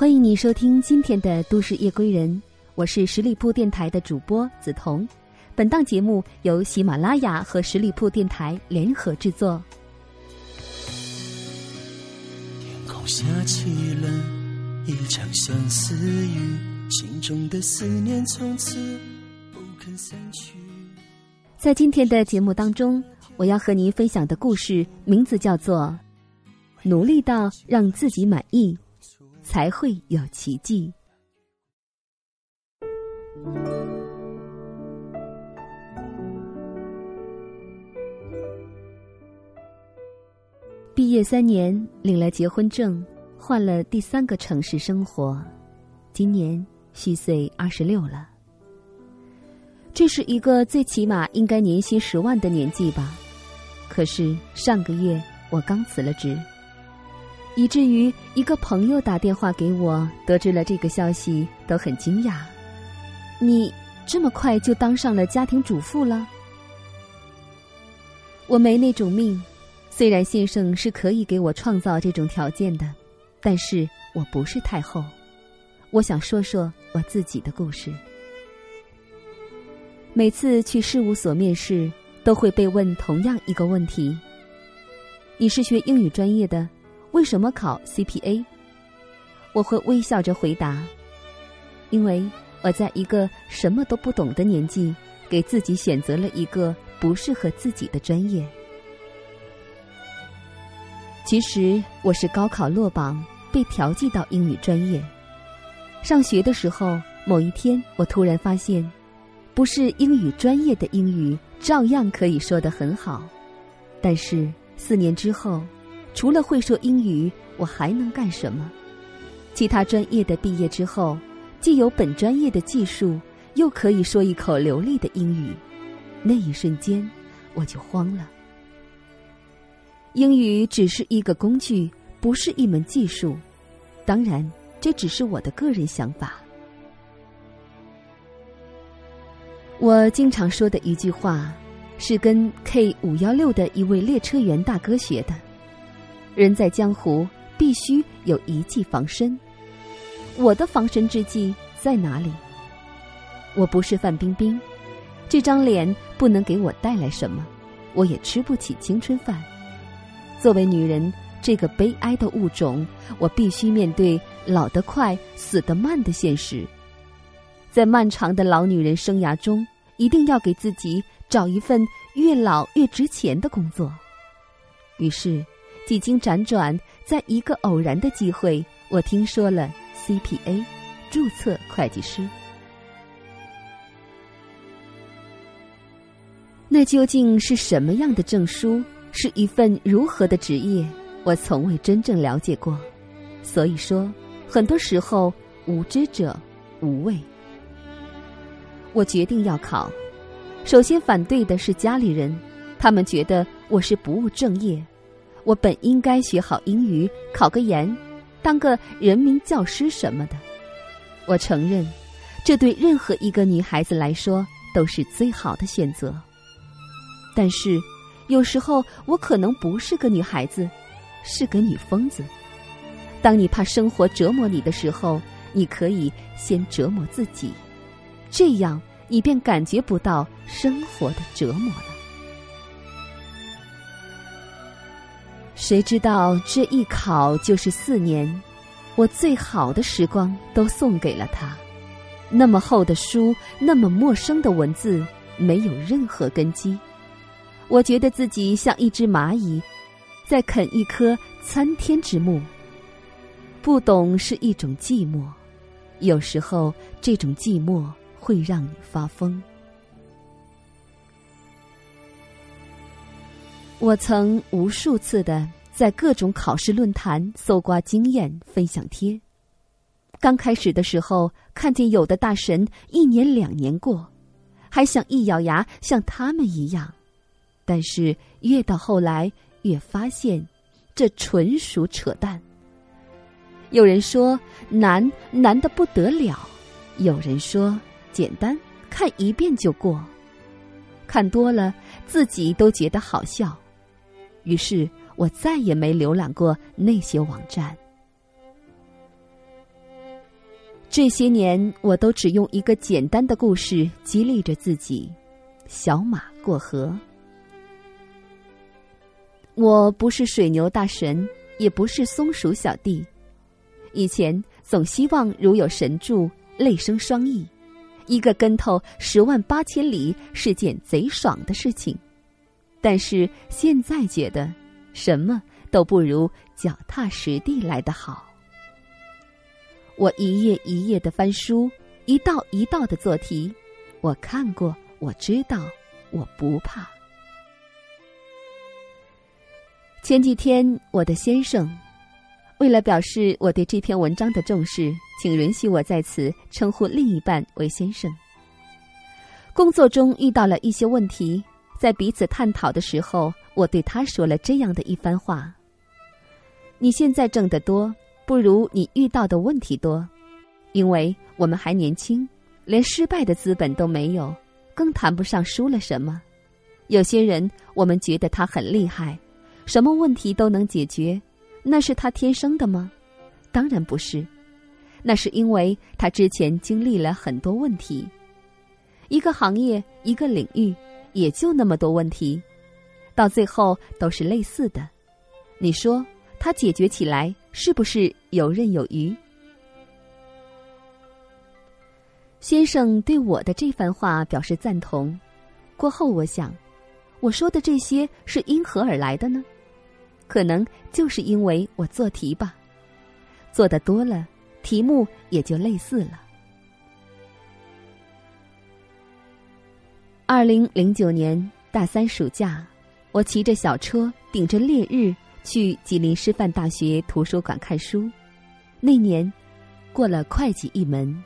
欢迎你收听今天的《都市夜归人》，我是十里铺电台的主播梓潼。本档节目由喜马拉雅和十里铺电台联合制作。天空下起了一场相思雨，心中的思念从此不肯散去。在今天的节目当中，我要和您分享的故事名字叫做《努力到让自己满意》。才会有奇迹。毕业三年，领了结婚证，换了第三个城市生活。今年虚岁二十六了，这是一个最起码应该年薪十万的年纪吧？可是上个月我刚辞了职。以至于一个朋友打电话给我，得知了这个消息，都很惊讶。你这么快就当上了家庭主妇了？我没那种命，虽然先生是可以给我创造这种条件的，但是我不是太后。我想说说我自己的故事。每次去事务所面试，都会被问同样一个问题：你是学英语专业的？为什么考 CPA？我会微笑着回答，因为我在一个什么都不懂的年纪，给自己选择了一个不适合自己的专业。其实我是高考落榜，被调剂到英语专业。上学的时候，某一天我突然发现，不是英语专业的英语照样可以说得很好，但是四年之后。除了会说英语，我还能干什么？其他专业的毕业之后，既有本专业的技术，又可以说一口流利的英语。那一瞬间，我就慌了。英语只是一个工具，不是一门技术。当然，这只是我的个人想法。我经常说的一句话，是跟 K 五幺六的一位列车员大哥学的。人在江湖，必须有一技防身。我的防身之计在哪里？我不是范冰冰，这张脸不能给我带来什么，我也吃不起青春饭。作为女人，这个悲哀的物种，我必须面对老得快、死得慢的现实。在漫长的老女人生涯中，一定要给自己找一份越老越值钱的工作。于是。几经辗转，在一个偶然的机会，我听说了 CPA，注册会计师。那究竟是什么样的证书？是一份如何的职业？我从未真正了解过。所以说，很多时候无知者无畏。我决定要考。首先反对的是家里人，他们觉得我是不务正业。我本应该学好英语，考个研，当个人民教师什么的。我承认，这对任何一个女孩子来说都是最好的选择。但是，有时候我可能不是个女孩子，是个女疯子。当你怕生活折磨你的时候，你可以先折磨自己，这样你便感觉不到生活的折磨了。谁知道这一考就是四年，我最好的时光都送给了他。那么厚的书，那么陌生的文字，没有任何根基。我觉得自己像一只蚂蚁，在啃一颗参天之木。不懂是一种寂寞，有时候这种寂寞会让你发疯。我曾无数次的在各种考试论坛搜刮经验分享贴。刚开始的时候，看见有的大神一年两年过，还想一咬牙像他们一样，但是越到后来越发现，这纯属扯淡。有人说难难的不得了，有人说简单，看一遍就过，看多了自己都觉得好笑。于是我再也没浏览过那些网站。这些年，我都只用一个简单的故事激励着自己：小马过河。我不是水牛大神，也不是松鼠小弟。以前总希望如有神助，泪生双翼，一个跟头十万八千里是件贼爽的事情。但是现在觉得，什么都不如脚踏实地来得好。我一页一页的翻书，一道一道的做题。我看过，我知道，我不怕。前几天，我的先生，为了表示我对这篇文章的重视，请允许我在此称呼另一半为先生。工作中遇到了一些问题，在彼此探讨的时候，我对他说了这样的一番话：“你现在挣得多。”不如你遇到的问题多，因为我们还年轻，连失败的资本都没有，更谈不上输了什么。有些人，我们觉得他很厉害，什么问题都能解决，那是他天生的吗？当然不是，那是因为他之前经历了很多问题。一个行业，一个领域，也就那么多问题，到最后都是类似的。你说他解决起来？是不是游刃有余？先生对我的这番话表示赞同。过后，我想，我说的这些是因何而来的呢？可能就是因为我做题吧，做的多了，题目也就类似了。二零零九年大三暑假，我骑着小车，顶着烈日。去吉林师范大学图书馆看书，那年过了会计一门。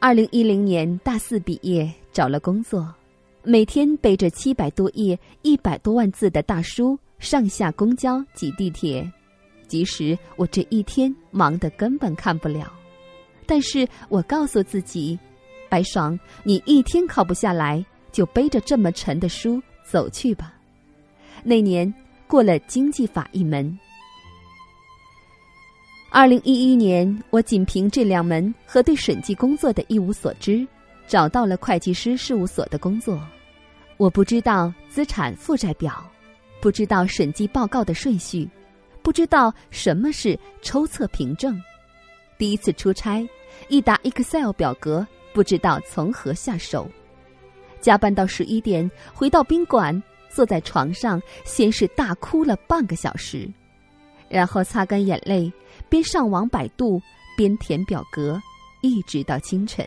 二零一零年大四毕业，找了工作，每天背着七百多页、一百多万字的大书上下公交、挤地铁。即使我这一天忙得根本看不了，但是我告诉自己，白爽，你一天考不下来，就背着这么沉的书走去吧。那年过了经济法一门。二零一一年，我仅凭这两门和对审计工作的一无所知，找到了会计师事务所的工作。我不知道资产负债表，不知道审计报告的顺序，不知道什么是抽测凭证。第一次出差，一打 Excel 表格，不知道从何下手。加班到十一点，回到宾馆。坐在床上，先是大哭了半个小时，然后擦干眼泪，边上网百度边填表格，一直到清晨。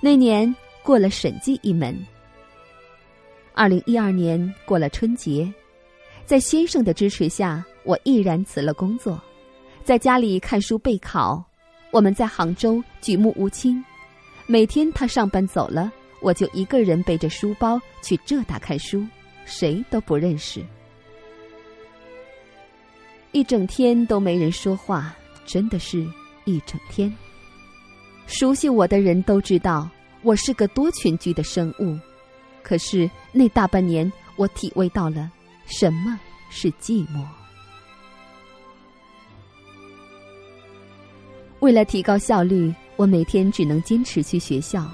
那年过了审计一门。二零一二年过了春节，在先生的支持下，我毅然辞了工作，在家里看书备考。我们在杭州举目无亲，每天他上班走了。我就一个人背着书包去浙大看书，谁都不认识，一整天都没人说话，真的是一整天。熟悉我的人都知道我是个多群居的生物，可是那大半年，我体味到了什么是寂寞。为了提高效率，我每天只能坚持去学校。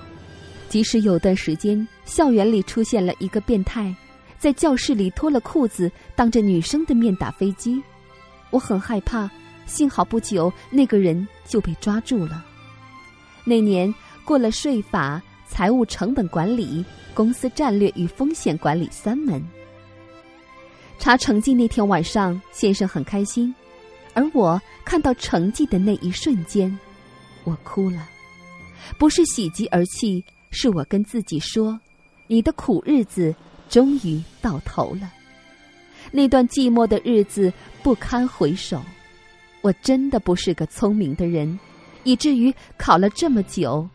即使有段时间，校园里出现了一个变态，在教室里脱了裤子，当着女生的面打飞机，我很害怕。幸好不久，那个人就被抓住了。那年过了税法、财务成本管理、公司战略与风险管理三门。查成绩那天晚上，先生很开心，而我看到成绩的那一瞬间，我哭了，不是喜极而泣。是我跟自己说：“你的苦日子终于到头了。”那段寂寞的日子不堪回首。我真的不是个聪明的人，以至于考了这么久，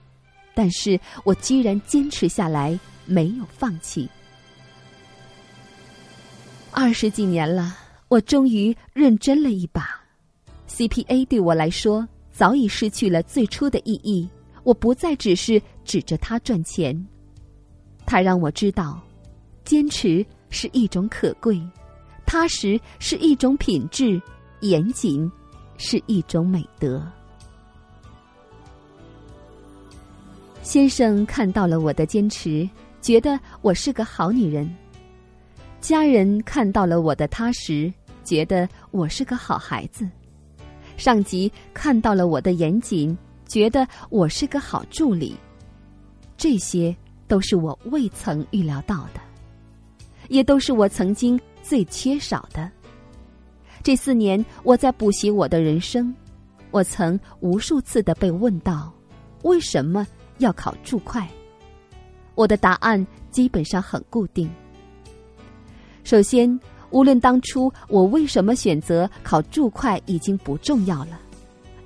但是我居然坚持下来，没有放弃。二十几年了，我终于认真了一把。CPA 对我来说早已失去了最初的意义。我不再只是指着他赚钱，他让我知道，坚持是一种可贵，踏实是一种品质，严谨是一种美德。先生看到了我的坚持，觉得我是个好女人；家人看到了我的踏实，觉得我是个好孩子；上级看到了我的严谨，觉得我是个好助理。这些都是我未曾预料到的，也都是我曾经最缺少的。这四年，我在补习我的人生，我曾无数次的被问到：为什么？要考注会，我的答案基本上很固定。首先，无论当初我为什么选择考注会，已经不重要了，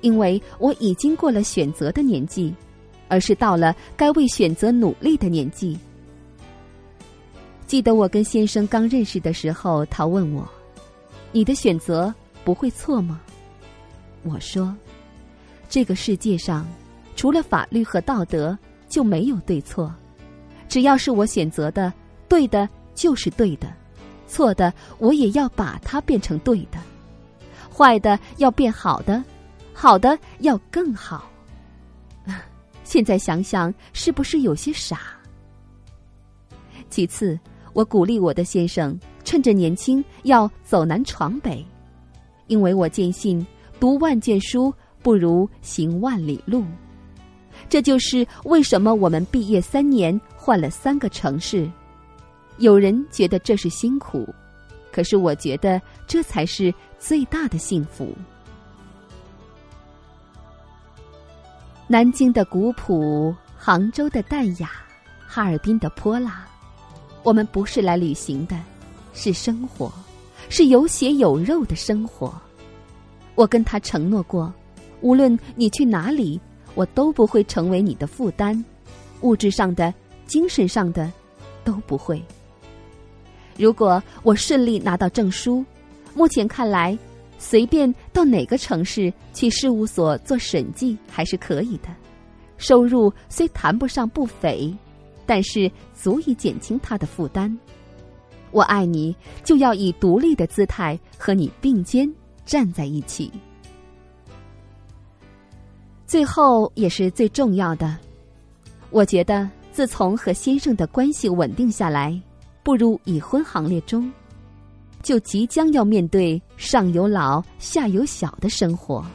因为我已经过了选择的年纪，而是到了该为选择努力的年纪。记得我跟先生刚认识的时候，他问我：“你的选择不会错吗？”我说：“这个世界上。”除了法律和道德，就没有对错。只要是我选择的，对的就是对的，错的我也要把它变成对的，坏的要变好的，好的要更好。现在想想，是不是有些傻？其次，我鼓励我的先生趁着年轻要走南闯北，因为我坚信，读万卷书不如行万里路。这就是为什么我们毕业三年换了三个城市。有人觉得这是辛苦，可是我觉得这才是最大的幸福。南京的古朴，杭州的淡雅，哈尔滨的泼辣，我们不是来旅行的，是生活，是有血有肉的生活。我跟他承诺过，无论你去哪里。我都不会成为你的负担，物质上的、精神上的，都不会。如果我顺利拿到证书，目前看来，随便到哪个城市去事务所做审计还是可以的。收入虽谈不上不菲，但是足以减轻他的负担。我爱你，就要以独立的姿态和你并肩站在一起。最后也是最重要的，我觉得自从和先生的关系稳定下来，步入已婚行列中，就即将要面对上有老下有小的生活。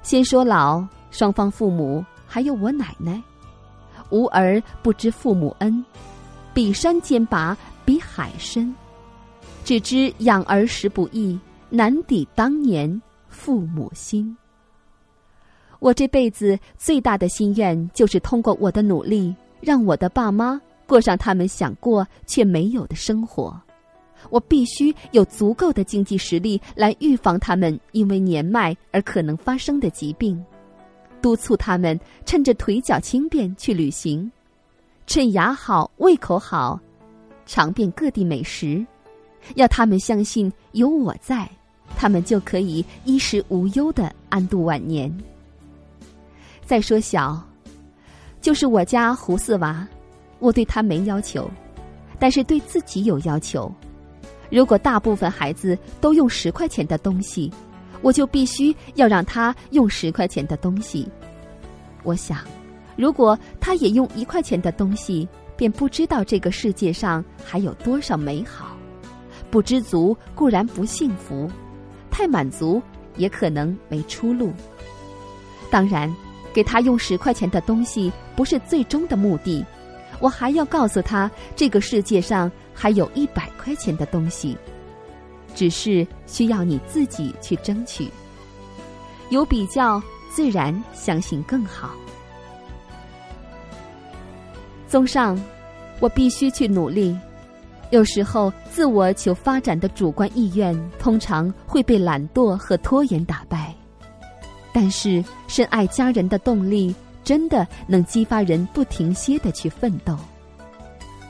先说老，双方父母还有我奶奶，无儿不知父母恩，比山尖拔，比海深，只知养儿时不易，难抵当年父母心。我这辈子最大的心愿，就是通过我的努力，让我的爸妈过上他们想过却没有的生活。我必须有足够的经济实力来预防他们因为年迈而可能发生的疾病，督促他们趁着腿脚轻便去旅行，趁牙好、胃口好，尝遍各地美食，要他们相信有我在，他们就可以衣食无忧的安度晚年。再说小，就是我家胡四娃，我对他没要求，但是对自己有要求。如果大部分孩子都用十块钱的东西，我就必须要让他用十块钱的东西。我想，如果他也用一块钱的东西，便不知道这个世界上还有多少美好。不知足固然不幸福，太满足也可能没出路。当然。给他用十块钱的东西不是最终的目的，我还要告诉他，这个世界上还有一百块钱的东西，只是需要你自己去争取。有比较，自然相信更好。综上，我必须去努力。有时候，自我求发展的主观意愿，通常会被懒惰和拖延打败。但是，深爱家人的动力真的能激发人不停歇的去奋斗。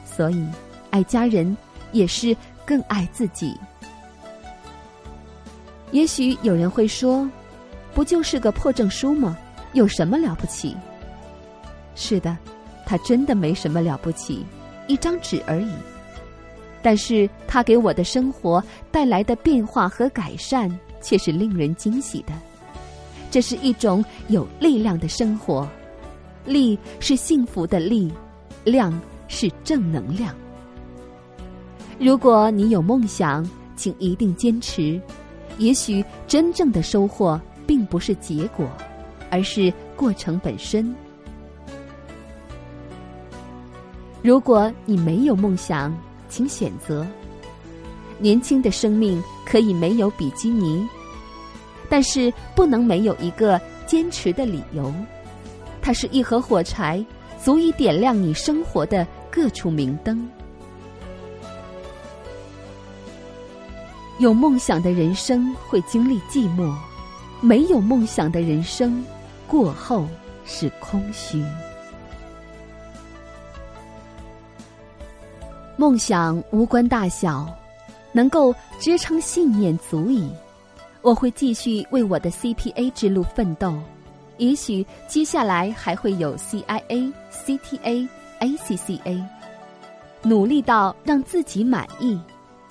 所以，爱家人也是更爱自己。也许有人会说：“不就是个破证书吗？有什么了不起？”是的，它真的没什么了不起，一张纸而已。但是，它给我的生活带来的变化和改善。却是令人惊喜的。这是一种有力量的生活，力是幸福的力，量是正能量。如果你有梦想，请一定坚持。也许真正的收获并不是结果，而是过程本身。如果你没有梦想，请选择。年轻的生命可以没有比基尼，但是不能没有一个坚持的理由。它是一盒火柴，足以点亮你生活的各处明灯。有梦想的人生会经历寂寞，没有梦想的人生过后是空虚。梦想无关大小，能够支撑信念足矣。我会继续为我的 CPA 之路奋斗，也许接下来还会有 CIA、CTA、ACCA，努力到让自己满意，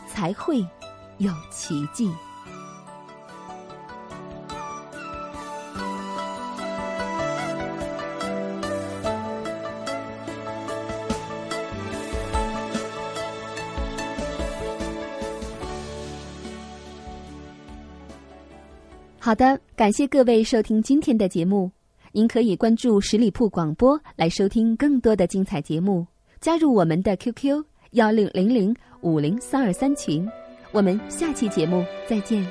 才会有奇迹。好的，感谢各位收听今天的节目。您可以关注十里铺广播来收听更多的精彩节目，加入我们的 QQ 幺六零零五零三二三群。我们下期节目再见。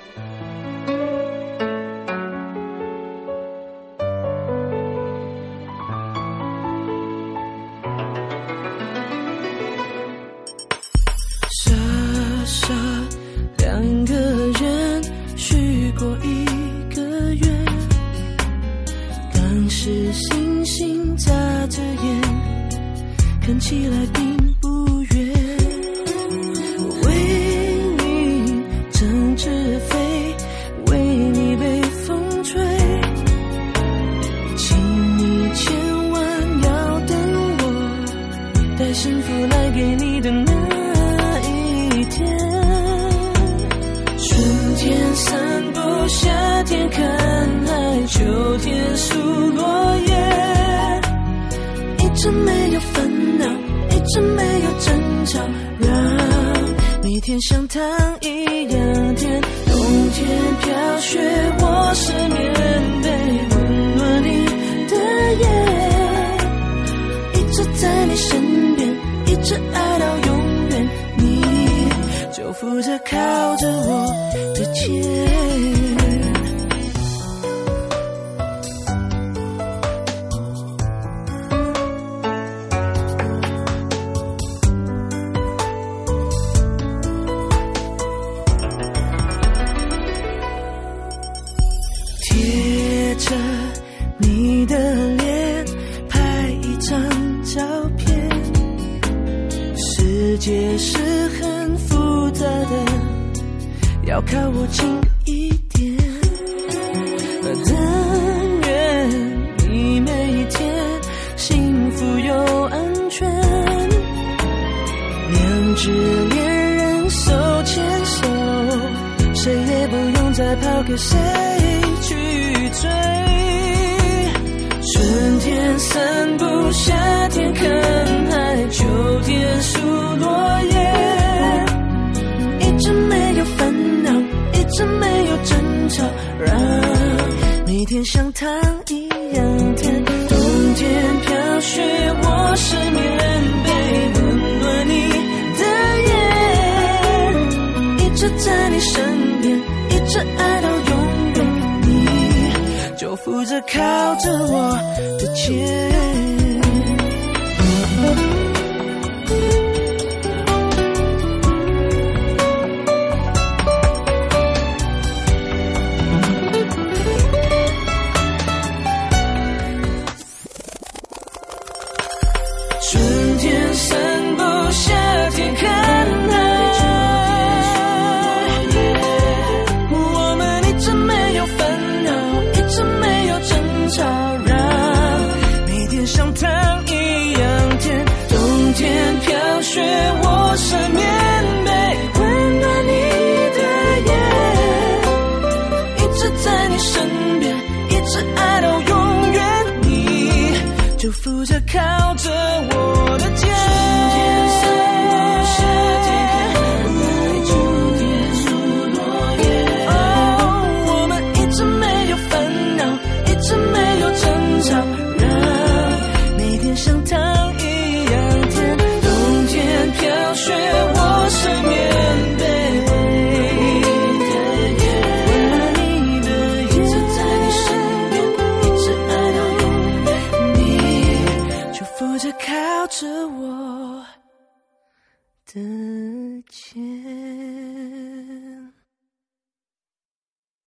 看起来并不远。为你整只飞，为你被风吹，请你千万要等我，带幸福来给你的那一天。春天散步，夏天看海，秋天数是没有争吵，让每天像糖一样甜。冬天飘雪，我是棉被，温暖你的夜。一直在你身边，一直爱到永远，你就负责靠着我的肩。靠我近一点。但愿你每一天幸福又安全，两只恋人手牵手，谁也不用再抛给谁去追。春天散步，夏天看海，秋天数落一直没有争吵，让每天像糖一样甜。冬天飘雪，我是棉被，温暖你的夜。一直在你身边，一直爱到永远，你就负责靠着我的肩。靠着我的肩。春天散落，夏天看来，秋天数落叶。哦，我们一直没有烦恼，一直没有争吵。